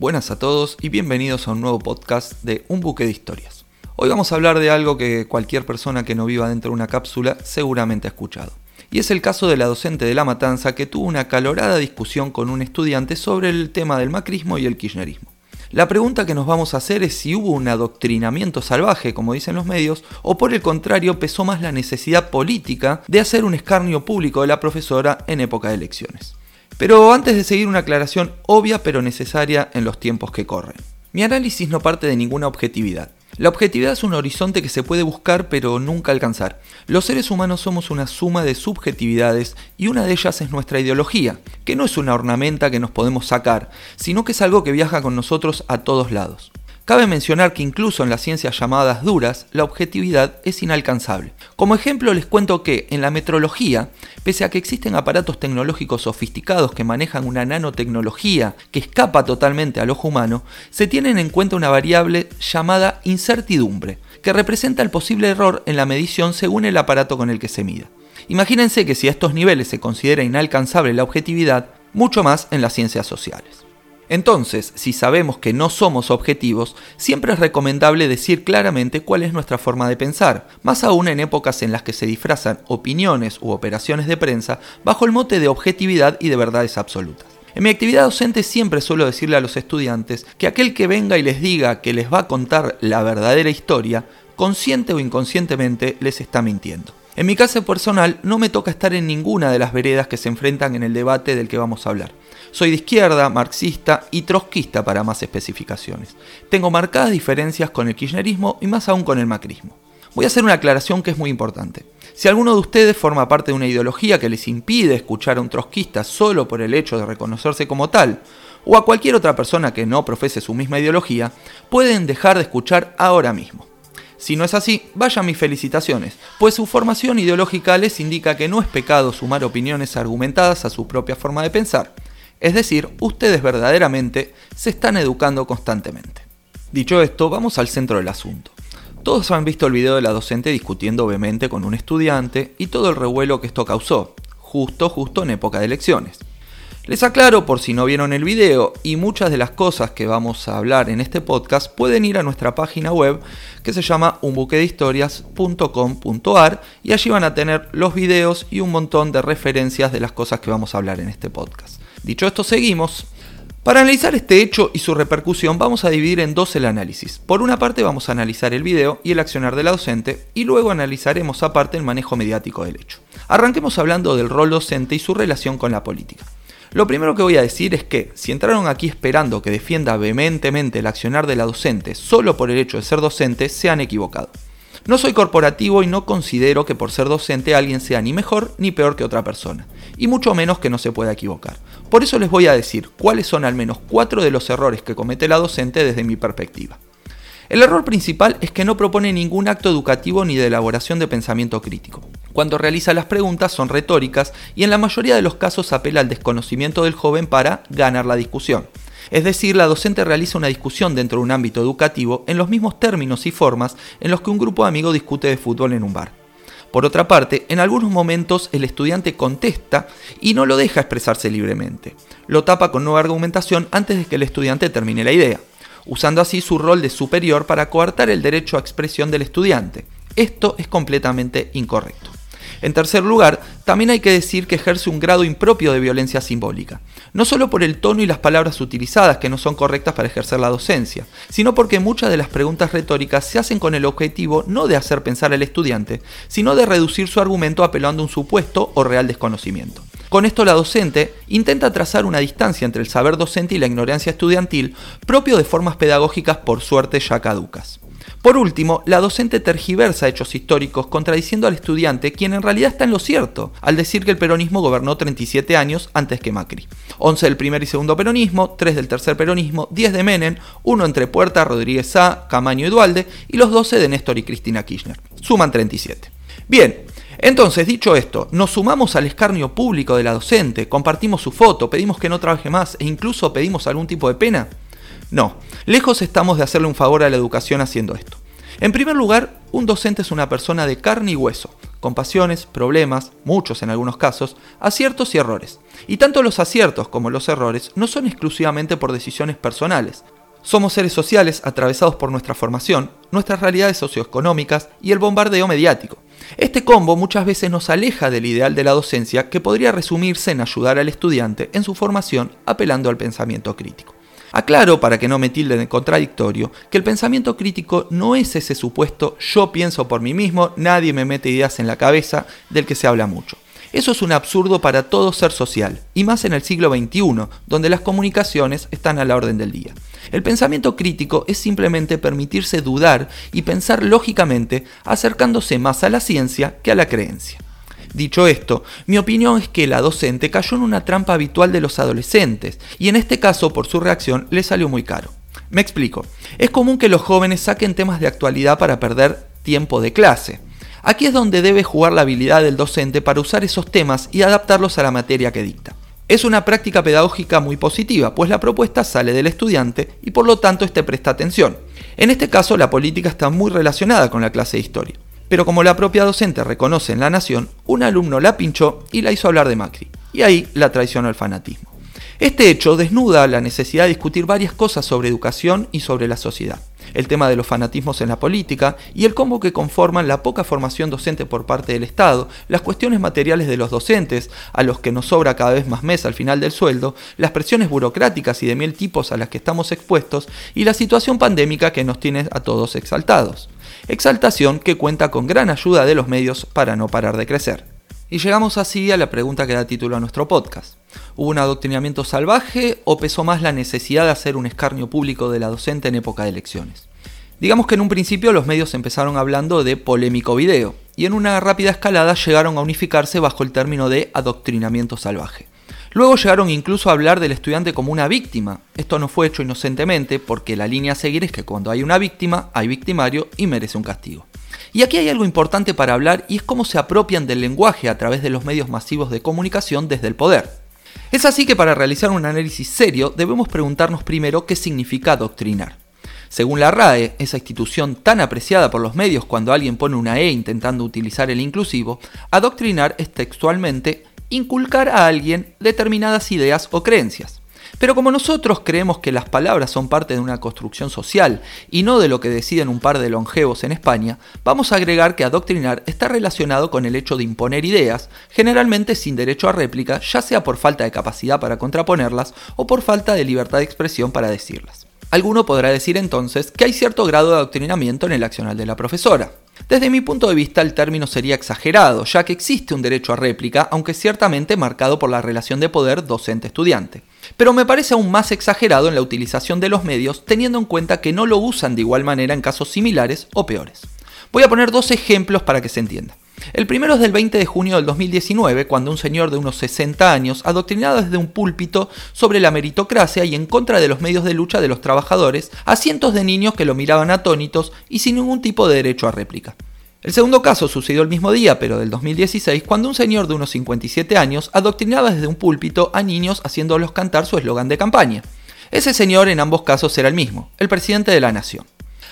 Buenas a todos y bienvenidos a un nuevo podcast de Un buque de historias. Hoy vamos a hablar de algo que cualquier persona que no viva dentro de una cápsula seguramente ha escuchado. Y es el caso de la docente de La Matanza que tuvo una calorada discusión con un estudiante sobre el tema del macrismo y el kirchnerismo. La pregunta que nos vamos a hacer es si hubo un adoctrinamiento salvaje, como dicen los medios, o por el contrario pesó más la necesidad política de hacer un escarnio público de la profesora en época de elecciones. Pero antes de seguir una aclaración obvia pero necesaria en los tiempos que corren. Mi análisis no parte de ninguna objetividad. La objetividad es un horizonte que se puede buscar pero nunca alcanzar. Los seres humanos somos una suma de subjetividades y una de ellas es nuestra ideología, que no es una ornamenta que nos podemos sacar, sino que es algo que viaja con nosotros a todos lados. Cabe mencionar que incluso en las ciencias llamadas duras, la objetividad es inalcanzable. Como ejemplo les cuento que en la metrología, pese a que existen aparatos tecnológicos sofisticados que manejan una nanotecnología que escapa totalmente al ojo humano, se tienen en cuenta una variable llamada incertidumbre, que representa el posible error en la medición según el aparato con el que se mida. Imagínense que si a estos niveles se considera inalcanzable la objetividad, mucho más en las ciencias sociales. Entonces, si sabemos que no somos objetivos, siempre es recomendable decir claramente cuál es nuestra forma de pensar, más aún en épocas en las que se disfrazan opiniones u operaciones de prensa bajo el mote de objetividad y de verdades absolutas. En mi actividad docente siempre suelo decirle a los estudiantes que aquel que venga y les diga que les va a contar la verdadera historia, consciente o inconscientemente les está mintiendo. En mi caso personal no me toca estar en ninguna de las veredas que se enfrentan en el debate del que vamos a hablar. Soy de izquierda, marxista y trotskista para más especificaciones. Tengo marcadas diferencias con el kirchnerismo y más aún con el macrismo. Voy a hacer una aclaración que es muy importante. Si alguno de ustedes forma parte de una ideología que les impide escuchar a un trotskista solo por el hecho de reconocerse como tal, o a cualquier otra persona que no profese su misma ideología, pueden dejar de escuchar ahora mismo. Si no es así, vayan mis felicitaciones, pues su formación ideológica les indica que no es pecado sumar opiniones argumentadas a su propia forma de pensar. Es decir, ustedes verdaderamente se están educando constantemente. Dicho esto, vamos al centro del asunto. Todos han visto el video de la docente discutiendo obviamente con un estudiante y todo el revuelo que esto causó, justo justo en época de elecciones. Les aclaro por si no vieron el video y muchas de las cosas que vamos a hablar en este podcast pueden ir a nuestra página web que se llama unbuquedehistorias.com.ar y allí van a tener los videos y un montón de referencias de las cosas que vamos a hablar en este podcast. Dicho esto, seguimos. Para analizar este hecho y su repercusión vamos a dividir en dos el análisis. Por una parte vamos a analizar el video y el accionar de la docente y luego analizaremos aparte el manejo mediático del hecho. Arranquemos hablando del rol docente y su relación con la política. Lo primero que voy a decir es que, si entraron aquí esperando que defienda vehementemente el accionar de la docente solo por el hecho de ser docente, se han equivocado. No soy corporativo y no considero que por ser docente alguien sea ni mejor ni peor que otra persona, y mucho menos que no se pueda equivocar. Por eso les voy a decir cuáles son al menos cuatro de los errores que comete la docente desde mi perspectiva. El error principal es que no propone ningún acto educativo ni de elaboración de pensamiento crítico. Cuando realiza las preguntas son retóricas y en la mayoría de los casos apela al desconocimiento del joven para ganar la discusión. Es decir, la docente realiza una discusión dentro de un ámbito educativo en los mismos términos y formas en los que un grupo de amigos discute de fútbol en un bar. Por otra parte, en algunos momentos el estudiante contesta y no lo deja expresarse libremente. Lo tapa con nueva argumentación antes de que el estudiante termine la idea usando así su rol de superior para coartar el derecho a expresión del estudiante. Esto es completamente incorrecto. En tercer lugar, también hay que decir que ejerce un grado impropio de violencia simbólica, no solo por el tono y las palabras utilizadas que no son correctas para ejercer la docencia, sino porque muchas de las preguntas retóricas se hacen con el objetivo no de hacer pensar al estudiante, sino de reducir su argumento apelando a un supuesto o real desconocimiento. Con esto la docente intenta trazar una distancia entre el saber docente y la ignorancia estudiantil propio de formas pedagógicas por suerte ya caducas. Por último, la docente tergiversa hechos históricos contradiciendo al estudiante, quien en realidad está en lo cierto, al decir que el peronismo gobernó 37 años antes que Macri. 11 del primer y segundo peronismo, 3 del tercer peronismo, 10 de Menem, 1 entre Puerta, Rodríguez Sá, Camaño y Dualde, y los 12 de Néstor y Cristina Kirchner. Suman 37. Bien, entonces, dicho esto, nos sumamos al escarnio público de la docente, compartimos su foto, pedimos que no trabaje más e incluso pedimos algún tipo de pena. No, lejos estamos de hacerle un favor a la educación haciendo esto. En primer lugar, un docente es una persona de carne y hueso, con pasiones, problemas, muchos en algunos casos, aciertos y errores. Y tanto los aciertos como los errores no son exclusivamente por decisiones personales. Somos seres sociales atravesados por nuestra formación, nuestras realidades socioeconómicas y el bombardeo mediático. Este combo muchas veces nos aleja del ideal de la docencia que podría resumirse en ayudar al estudiante en su formación apelando al pensamiento crítico. Aclaro, para que no me tilden de contradictorio, que el pensamiento crítico no es ese supuesto yo pienso por mí mismo, nadie me mete ideas en la cabeza del que se habla mucho. Eso es un absurdo para todo ser social, y más en el siglo XXI, donde las comunicaciones están a la orden del día. El pensamiento crítico es simplemente permitirse dudar y pensar lógicamente, acercándose más a la ciencia que a la creencia. Dicho esto, mi opinión es que la docente cayó en una trampa habitual de los adolescentes, y en este caso por su reacción le salió muy caro. Me explico. Es común que los jóvenes saquen temas de actualidad para perder tiempo de clase. Aquí es donde debe jugar la habilidad del docente para usar esos temas y adaptarlos a la materia que dicta. Es una práctica pedagógica muy positiva, pues la propuesta sale del estudiante y por lo tanto este presta atención. En este caso la política está muy relacionada con la clase de historia. Pero como la propia docente reconoce en La Nación, un alumno la pinchó y la hizo hablar de Macri. Y ahí la traicionó el fanatismo. Este hecho desnuda la necesidad de discutir varias cosas sobre educación y sobre la sociedad. El tema de los fanatismos en la política y el combo que conforman la poca formación docente por parte del Estado, las cuestiones materiales de los docentes, a los que nos sobra cada vez más mes al final del sueldo, las presiones burocráticas y de mil tipos a las que estamos expuestos y la situación pandémica que nos tiene a todos exaltados exaltación que cuenta con gran ayuda de los medios para no parar de crecer. Y llegamos así a la pregunta que da título a nuestro podcast. ¿Hubo un adoctrinamiento salvaje o pesó más la necesidad de hacer un escarnio público de la docente en época de elecciones? Digamos que en un principio los medios empezaron hablando de polémico video, y en una rápida escalada llegaron a unificarse bajo el término de adoctrinamiento salvaje. Luego llegaron incluso a hablar del estudiante como una víctima. Esto no fue hecho inocentemente porque la línea a seguir es que cuando hay una víctima, hay victimario y merece un castigo. Y aquí hay algo importante para hablar y es cómo se apropian del lenguaje a través de los medios masivos de comunicación desde el poder. Es así que para realizar un análisis serio debemos preguntarnos primero qué significa adoctrinar. Según la RAE, esa institución tan apreciada por los medios cuando alguien pone una E intentando utilizar el inclusivo, adoctrinar es textualmente inculcar a alguien determinadas ideas o creencias. Pero como nosotros creemos que las palabras son parte de una construcción social y no de lo que deciden un par de longevos en España, vamos a agregar que adoctrinar está relacionado con el hecho de imponer ideas, generalmente sin derecho a réplica, ya sea por falta de capacidad para contraponerlas o por falta de libertad de expresión para decirlas. Alguno podrá decir entonces que hay cierto grado de adoctrinamiento en el accional de la profesora. Desde mi punto de vista el término sería exagerado, ya que existe un derecho a réplica, aunque ciertamente marcado por la relación de poder docente-estudiante. Pero me parece aún más exagerado en la utilización de los medios, teniendo en cuenta que no lo usan de igual manera en casos similares o peores. Voy a poner dos ejemplos para que se entienda. El primero es del 20 de junio del 2019, cuando un señor de unos 60 años, adoctrinado desde un púlpito sobre la meritocracia y en contra de los medios de lucha de los trabajadores, a cientos de niños que lo miraban atónitos y sin ningún tipo de derecho a réplica. El segundo caso sucedió el mismo día, pero del 2016, cuando un señor de unos 57 años adoctrinaba desde un púlpito a niños haciéndolos cantar su eslogan de campaña. Ese señor en ambos casos era el mismo, el presidente de la nación.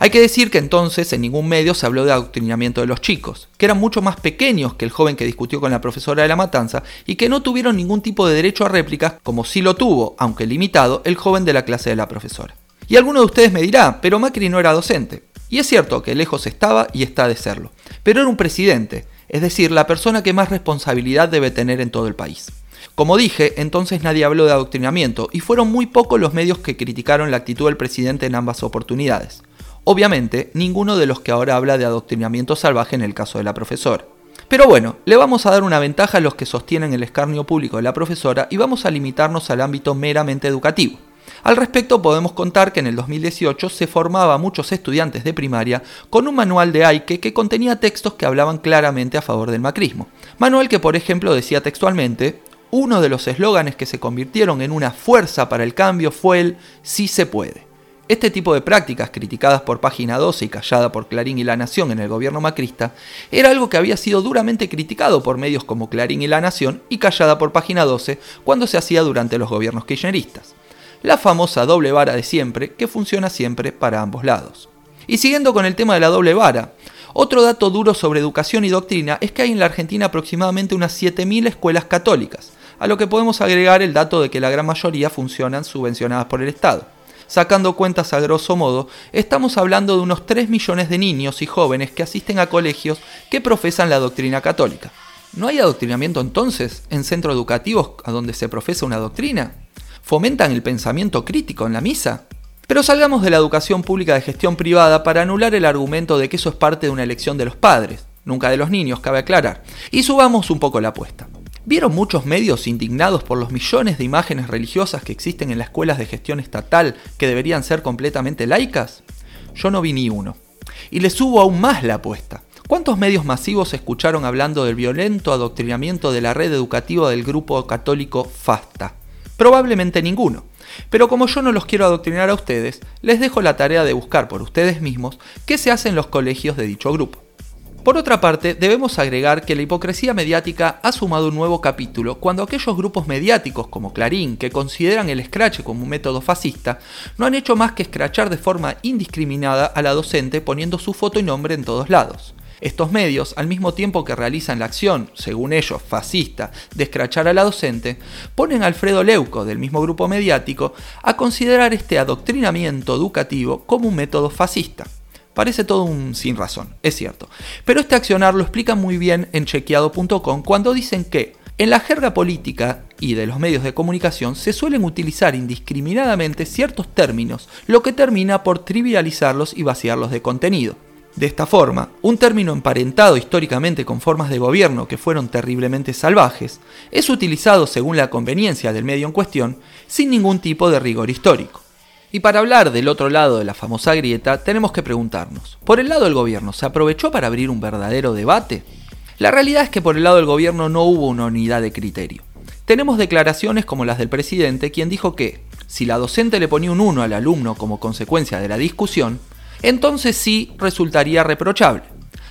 Hay que decir que entonces en ningún medio se habló de adoctrinamiento de los chicos, que eran mucho más pequeños que el joven que discutió con la profesora de la matanza y que no tuvieron ningún tipo de derecho a réplicas, como sí lo tuvo, aunque limitado, el joven de la clase de la profesora. Y alguno de ustedes me dirá, pero Macri no era docente. Y es cierto que lejos estaba y está de serlo, pero era un presidente, es decir, la persona que más responsabilidad debe tener en todo el país. Como dije, entonces nadie habló de adoctrinamiento y fueron muy pocos los medios que criticaron la actitud del presidente en ambas oportunidades. Obviamente, ninguno de los que ahora habla de adoctrinamiento salvaje en el caso de la profesora. Pero bueno, le vamos a dar una ventaja a los que sostienen el escarnio público de la profesora y vamos a limitarnos al ámbito meramente educativo. Al respecto podemos contar que en el 2018 se formaba a muchos estudiantes de primaria con un manual de Aike que contenía textos que hablaban claramente a favor del macrismo. Manual que por ejemplo decía textualmente, uno de los eslóganes que se convirtieron en una fuerza para el cambio fue el sí se puede. Este tipo de prácticas, criticadas por Página 12 y callada por Clarín y La Nación en el gobierno macrista, era algo que había sido duramente criticado por medios como Clarín y La Nación y callada por Página 12 cuando se hacía durante los gobiernos kirchneristas. La famosa doble vara de siempre que funciona siempre para ambos lados. Y siguiendo con el tema de la doble vara, Otro dato duro sobre educación y doctrina es que hay en la Argentina aproximadamente unas 7.000 escuelas católicas, a lo que podemos agregar el dato de que la gran mayoría funcionan subvencionadas por el Estado. Sacando cuentas a grosso modo, estamos hablando de unos 3 millones de niños y jóvenes que asisten a colegios que profesan la doctrina católica. ¿No hay adoctrinamiento entonces en centros educativos a donde se profesa una doctrina? ¿Fomentan el pensamiento crítico en la misa? Pero salgamos de la educación pública de gestión privada para anular el argumento de que eso es parte de una elección de los padres, nunca de los niños, cabe aclarar, y subamos un poco la apuesta. ¿Vieron muchos medios indignados por los millones de imágenes religiosas que existen en las escuelas de gestión estatal que deberían ser completamente laicas? Yo no vi ni uno. Y le subo aún más la apuesta. ¿Cuántos medios masivos escucharon hablando del violento adoctrinamiento de la red educativa del grupo católico FASTA? Probablemente ninguno. Pero como yo no los quiero adoctrinar a ustedes, les dejo la tarea de buscar por ustedes mismos qué se hace en los colegios de dicho grupo. Por otra parte, debemos agregar que la hipocresía mediática ha sumado un nuevo capítulo cuando aquellos grupos mediáticos como Clarín, que consideran el scratch como un método fascista, no han hecho más que escrachar de forma indiscriminada a la docente poniendo su foto y nombre en todos lados. Estos medios, al mismo tiempo que realizan la acción, según ellos, fascista, de escrachar a la docente, ponen a Alfredo Leuco, del mismo grupo mediático, a considerar este adoctrinamiento educativo como un método fascista. Parece todo un sin razón, es cierto. Pero este accionar lo explica muy bien en chequeado.com cuando dicen que en la jerga política y de los medios de comunicación se suelen utilizar indiscriminadamente ciertos términos, lo que termina por trivializarlos y vaciarlos de contenido. De esta forma, un término emparentado históricamente con formas de gobierno que fueron terriblemente salvajes, es utilizado según la conveniencia del medio en cuestión, sin ningún tipo de rigor histórico. Y para hablar del otro lado de la famosa grieta, tenemos que preguntarnos, ¿por el lado del gobierno se aprovechó para abrir un verdadero debate? La realidad es que por el lado del gobierno no hubo una unidad de criterio. Tenemos declaraciones como las del presidente, quien dijo que, si la docente le ponía un 1 al alumno como consecuencia de la discusión, entonces sí resultaría reprochable.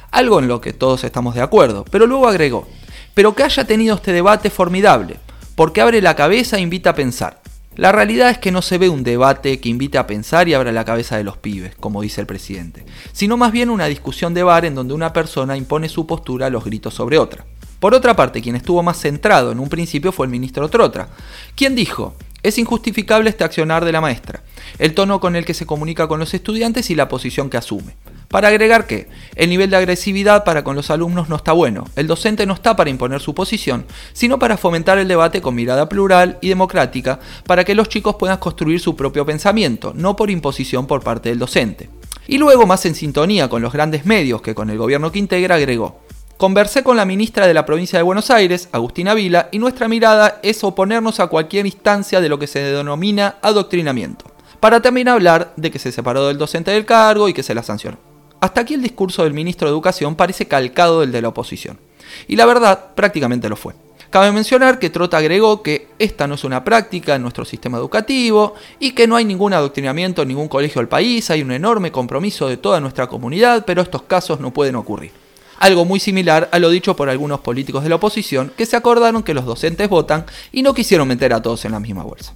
Algo en lo que todos estamos de acuerdo, pero luego agregó, pero que haya tenido este debate formidable, porque abre la cabeza e invita a pensar. La realidad es que no se ve un debate que invite a pensar y abra la cabeza de los pibes, como dice el presidente, sino más bien una discusión de bar en donde una persona impone su postura a los gritos sobre otra. Por otra parte, quien estuvo más centrado en un principio fue el ministro Trotra, quien dijo, es injustificable este accionar de la maestra, el tono con el que se comunica con los estudiantes y la posición que asume. Para agregar que el nivel de agresividad para con los alumnos no está bueno, el docente no está para imponer su posición, sino para fomentar el debate con mirada plural y democrática para que los chicos puedan construir su propio pensamiento, no por imposición por parte del docente. Y luego, más en sintonía con los grandes medios que con el gobierno que integra, agregó, Conversé con la ministra de la provincia de Buenos Aires, Agustina Vila, y nuestra mirada es oponernos a cualquier instancia de lo que se denomina adoctrinamiento, para también hablar de que se separó del docente del cargo y que se la sancionó. Hasta aquí el discurso del ministro de Educación parece calcado del de la oposición. Y la verdad, prácticamente lo fue. Cabe mencionar que Trota agregó que esta no es una práctica en nuestro sistema educativo y que no hay ningún adoctrinamiento en ningún colegio del país, hay un enorme compromiso de toda nuestra comunidad, pero estos casos no pueden ocurrir. Algo muy similar a lo dicho por algunos políticos de la oposición que se acordaron que los docentes votan y no quisieron meter a todos en la misma bolsa.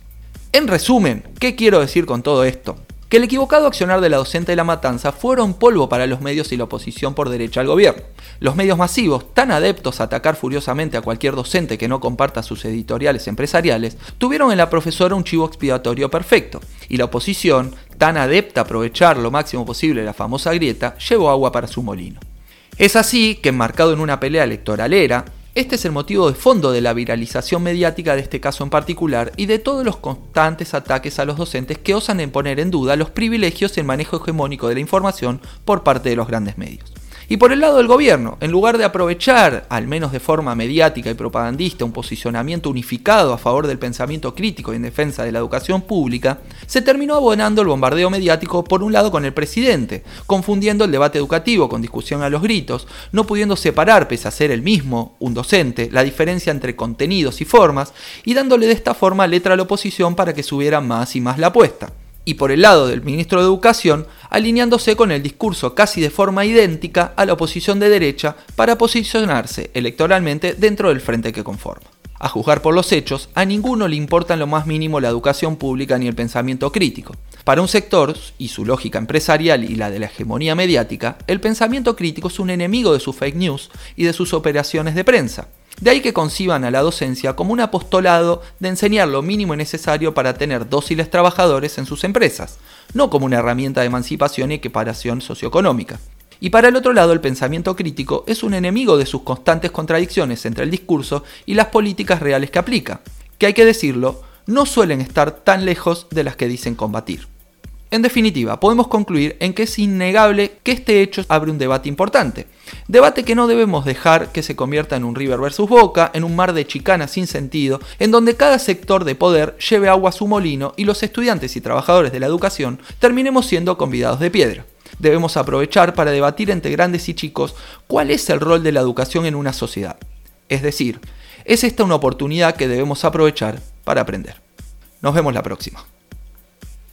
En resumen, ¿qué quiero decir con todo esto? Que el equivocado accionar de la docente de la matanza fueron polvo para los medios y la oposición por derecha al gobierno. Los medios masivos, tan adeptos a atacar furiosamente a cualquier docente que no comparta sus editoriales empresariales, tuvieron en la profesora un chivo expiatorio perfecto, y la oposición, tan adepta a aprovechar lo máximo posible la famosa grieta, llevó agua para su molino. Es así que, enmarcado en una pelea electoralera, este es el motivo de fondo de la viralización mediática de este caso en particular y de todos los constantes ataques a los docentes que osan en poner en duda los privilegios y el manejo hegemónico de la información por parte de los grandes medios. Y por el lado del gobierno, en lugar de aprovechar, al menos de forma mediática y propagandista, un posicionamiento unificado a favor del pensamiento crítico y en defensa de la educación pública, se terminó abonando el bombardeo mediático por un lado con el presidente, confundiendo el debate educativo con discusión a los gritos, no pudiendo separar, pese a ser el mismo, un docente, la diferencia entre contenidos y formas, y dándole de esta forma letra a la oposición para que subiera más y más la apuesta y por el lado del ministro de Educación, alineándose con el discurso casi de forma idéntica a la oposición de derecha para posicionarse electoralmente dentro del frente que conforma. A juzgar por los hechos, a ninguno le importa en lo más mínimo la educación pública ni el pensamiento crítico. Para un sector, y su lógica empresarial y la de la hegemonía mediática, el pensamiento crítico es un enemigo de sus fake news y de sus operaciones de prensa. De ahí que conciban a la docencia como un apostolado de enseñar lo mínimo necesario para tener dóciles trabajadores en sus empresas, no como una herramienta de emancipación y equiparación socioeconómica. Y para el otro lado, el pensamiento crítico es un enemigo de sus constantes contradicciones entre el discurso y las políticas reales que aplica, que hay que decirlo, no suelen estar tan lejos de las que dicen combatir. En definitiva, podemos concluir en que es innegable que este hecho abre un debate importante. Debate que no debemos dejar que se convierta en un River versus Boca, en un mar de chicanas sin sentido, en donde cada sector de poder lleve agua a su molino y los estudiantes y trabajadores de la educación terminemos siendo convidados de piedra. Debemos aprovechar para debatir entre grandes y chicos cuál es el rol de la educación en una sociedad. Es decir, es esta una oportunidad que debemos aprovechar para aprender. Nos vemos la próxima.